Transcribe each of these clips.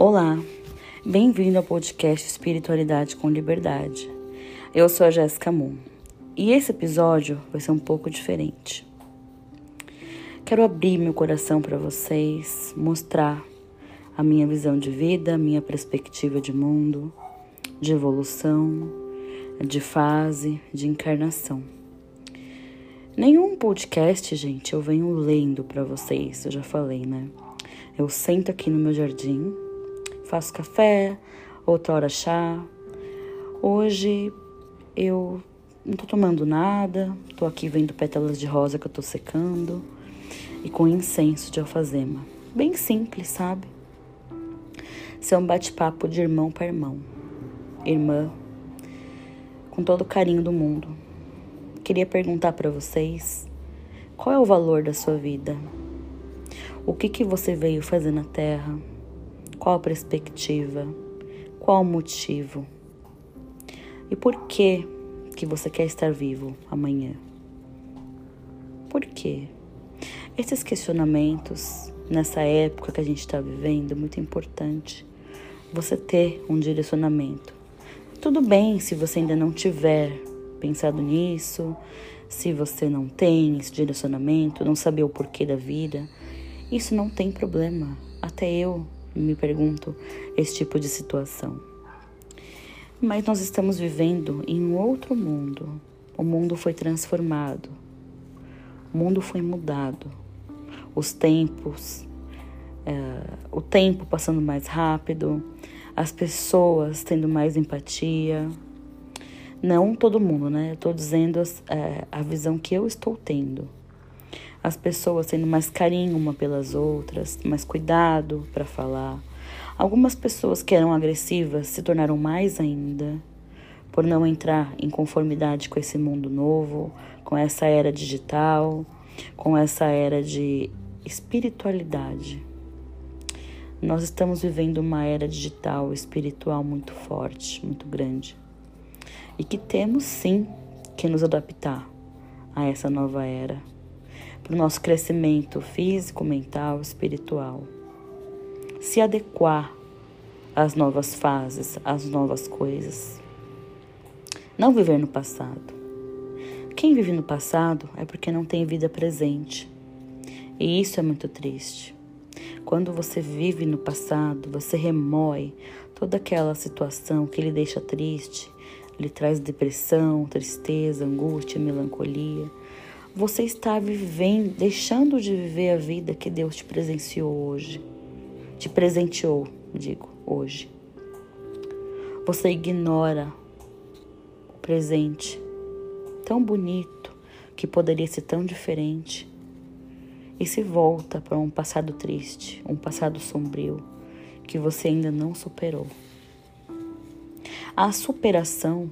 Olá, bem-vindo ao podcast Espiritualidade com Liberdade. Eu sou a Jéssica Moon e esse episódio vai ser um pouco diferente. Quero abrir meu coração para vocês, mostrar a minha visão de vida, a minha perspectiva de mundo, de evolução, de fase, de encarnação. Nenhum podcast, gente, eu venho lendo para vocês, eu já falei, né? Eu sento aqui no meu jardim faço café, outra hora chá. Hoje eu não tô tomando nada, tô aqui vendo pétalas de rosa que eu tô secando e com incenso de alfazema. Bem simples, sabe? Isso é um bate-papo de irmão para irmão, irmã, com todo o carinho do mundo. Queria perguntar para vocês qual é o valor da sua vida? O que que você veio fazer na Terra? Qual a perspectiva? Qual o motivo? E por que que você quer estar vivo amanhã? Por quê? Esses questionamentos nessa época que a gente está vivendo é muito importante. Você ter um direcionamento. Tudo bem se você ainda não tiver pensado nisso, se você não tem esse direcionamento, não saber o porquê da vida, isso não tem problema. Até eu me pergunto esse tipo de situação. Mas nós estamos vivendo em um outro mundo. O mundo foi transformado. O mundo foi mudado. Os tempos, é, o tempo passando mais rápido, as pessoas tendo mais empatia. Não todo mundo, né? Estou dizendo é, a visão que eu estou tendo as pessoas tendo mais carinho uma pelas outras, mais cuidado para falar. Algumas pessoas que eram agressivas se tornaram mais ainda por não entrar em conformidade com esse mundo novo, com essa era digital, com essa era de espiritualidade. Nós estamos vivendo uma era digital espiritual muito forte, muito grande. E que temos sim que nos adaptar a essa nova era para o nosso crescimento físico, mental, espiritual. Se adequar às novas fases, às novas coisas. Não viver no passado. Quem vive no passado é porque não tem vida presente. E isso é muito triste. Quando você vive no passado, você remói toda aquela situação que lhe deixa triste, lhe traz depressão, tristeza, angústia, melancolia você está vivendo, deixando de viver a vida que Deus te presenciou hoje. Te presenteou, digo, hoje. Você ignora o presente tão bonito que poderia ser tão diferente e se volta para um passado triste, um passado sombrio que você ainda não superou. A superação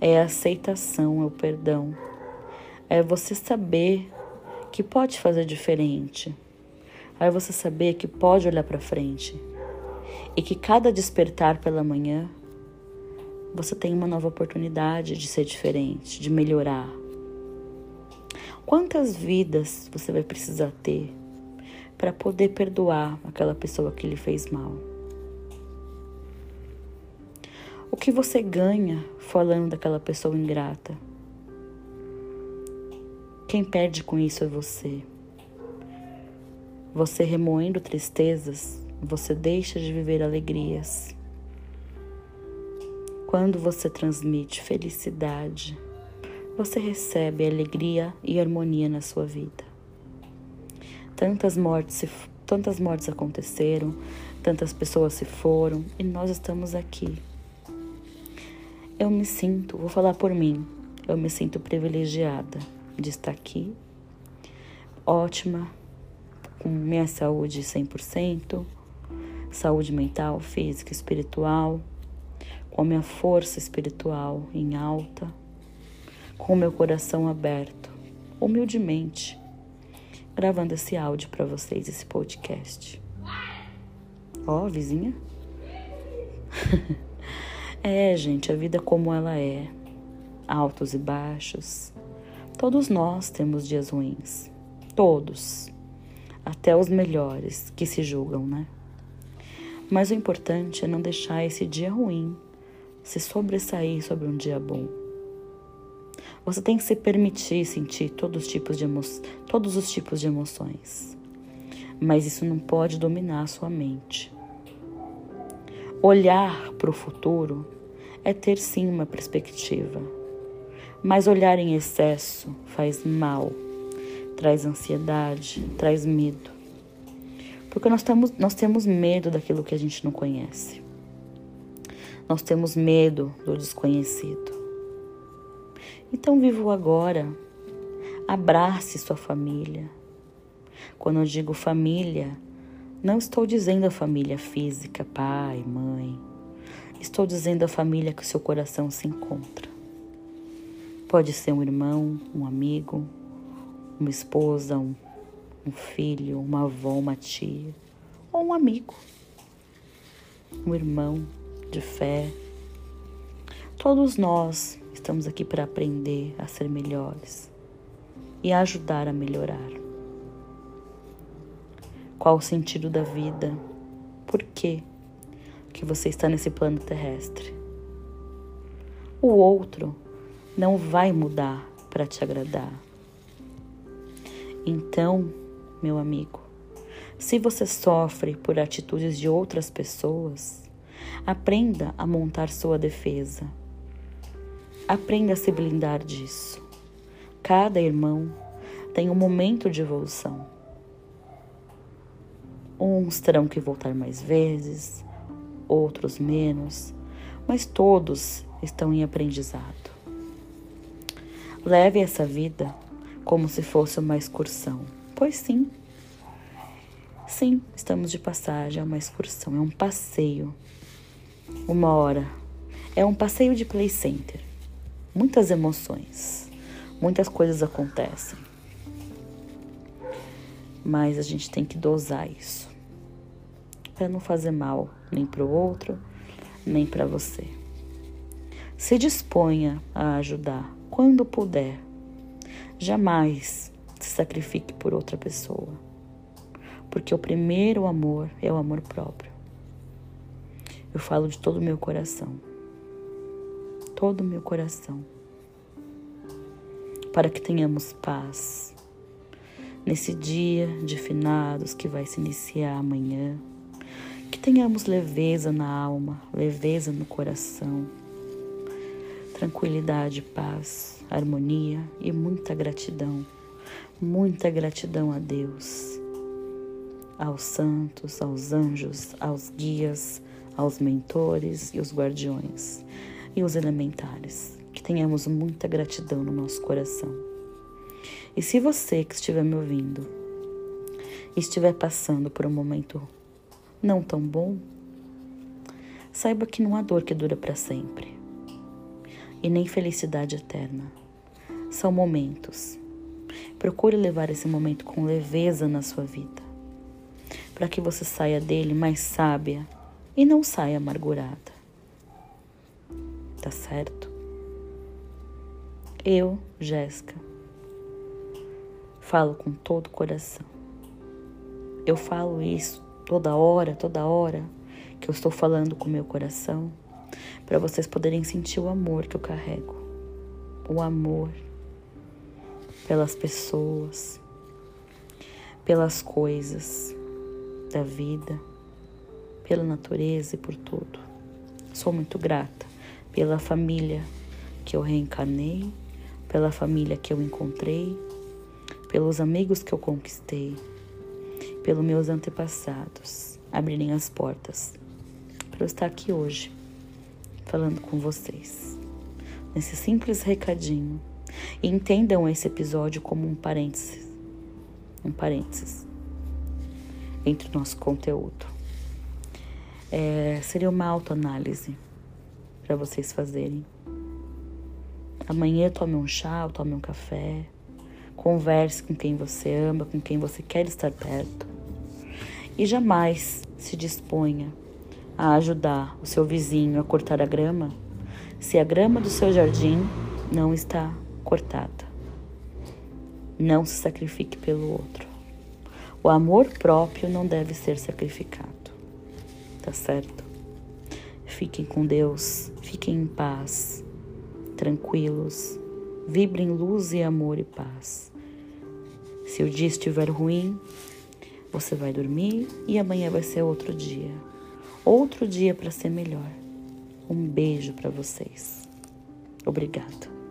é a aceitação, é o perdão é você saber que pode fazer diferente. É você saber que pode olhar para frente. E que cada despertar pela manhã você tem uma nova oportunidade de ser diferente, de melhorar. Quantas vidas você vai precisar ter para poder perdoar aquela pessoa que lhe fez mal? O que você ganha falando daquela pessoa ingrata? Quem perde com isso é você. Você remoendo tristezas, você deixa de viver alegrias. Quando você transmite felicidade, você recebe alegria e harmonia na sua vida. Tantas mortes, tantas mortes aconteceram, tantas pessoas se foram e nós estamos aqui. Eu me sinto, vou falar por mim, eu me sinto privilegiada de estar aqui, ótima, com minha saúde 100%, saúde mental, física, espiritual, com a minha força espiritual em alta, com o meu coração aberto, humildemente, gravando esse áudio para vocês, esse podcast. Ó, oh, vizinha? é, gente, a vida como ela é, altos e baixos, Todos nós temos dias ruins. Todos. Até os melhores que se julgam, né? Mas o importante é não deixar esse dia ruim se sobressair sobre um dia bom. Você tem que se permitir sentir todos os tipos de, emo todos os tipos de emoções. Mas isso não pode dominar a sua mente. Olhar para o futuro é ter sim uma perspectiva. Mas olhar em excesso faz mal, traz ansiedade, traz medo. Porque nós temos, nós temos medo daquilo que a gente não conhece. Nós temos medo do desconhecido. Então viva o agora. Abrace sua família. Quando eu digo família, não estou dizendo a família física, pai, mãe. Estou dizendo a família que o seu coração se encontra. Pode ser um irmão, um amigo, uma esposa, um, um filho, uma avó, uma tia, ou um amigo, um irmão de fé. Todos nós Estamos aqui para aprender a ser melhores e ajudar a melhorar. Qual o sentido da vida? Por que que você está nesse plano terrestre? O outro não vai mudar para te agradar. Então, meu amigo, se você sofre por atitudes de outras pessoas, aprenda a montar sua defesa Aprenda a se blindar disso. Cada irmão tem um momento de evolução. Uns terão que voltar mais vezes, outros menos, mas todos estão em aprendizado. Leve essa vida como se fosse uma excursão, pois sim. Sim, estamos de passagem, é uma excursão, é um passeio. Uma hora. É um passeio de play center muitas emoções, muitas coisas acontecem. Mas a gente tem que dosar isso para não fazer mal nem para o outro, nem para você. Se disponha a ajudar quando puder. Jamais se sacrifique por outra pessoa, porque o primeiro amor é o amor próprio. Eu falo de todo o meu coração. Todo o meu coração, para que tenhamos paz nesse dia de finados que vai se iniciar amanhã, que tenhamos leveza na alma, leveza no coração, tranquilidade, paz, harmonia e muita gratidão, muita gratidão a Deus, aos santos, aos anjos, aos guias, aos mentores e os guardiões e os elementares. Que tenhamos muita gratidão no nosso coração. E se você que estiver me ouvindo estiver passando por um momento não tão bom, saiba que não há dor que dura para sempre e nem felicidade eterna. São momentos. Procure levar esse momento com leveza na sua vida, para que você saia dele mais sábia e não saia amargurada tá certo? Eu, Jéssica, falo com todo o coração. Eu falo isso toda hora, toda hora que eu estou falando com meu coração, para vocês poderem sentir o amor que eu carrego. O amor pelas pessoas, pelas coisas da vida, pela natureza e por tudo. Sou muito grata pela família que eu reencarnei, pela família que eu encontrei, pelos amigos que eu conquistei, pelos meus antepassados abrirem as portas para eu estar aqui hoje falando com vocês. Nesse simples recadinho. E entendam esse episódio como um parênteses. Um parênteses entre o nosso conteúdo. É, seria uma autoanálise para vocês fazerem. Amanhã tome um chá, tome um café, converse com quem você ama, com quem você quer estar perto. E jamais se disponha a ajudar o seu vizinho a cortar a grama se a grama do seu jardim não está cortada. Não se sacrifique pelo outro. O amor próprio não deve ser sacrificado. tá certo? Fiquem com Deus, fiquem em paz, tranquilos, vibrem luz e amor e paz. Se o dia estiver ruim, você vai dormir e amanhã vai ser outro dia. Outro dia para ser melhor. Um beijo para vocês. Obrigado.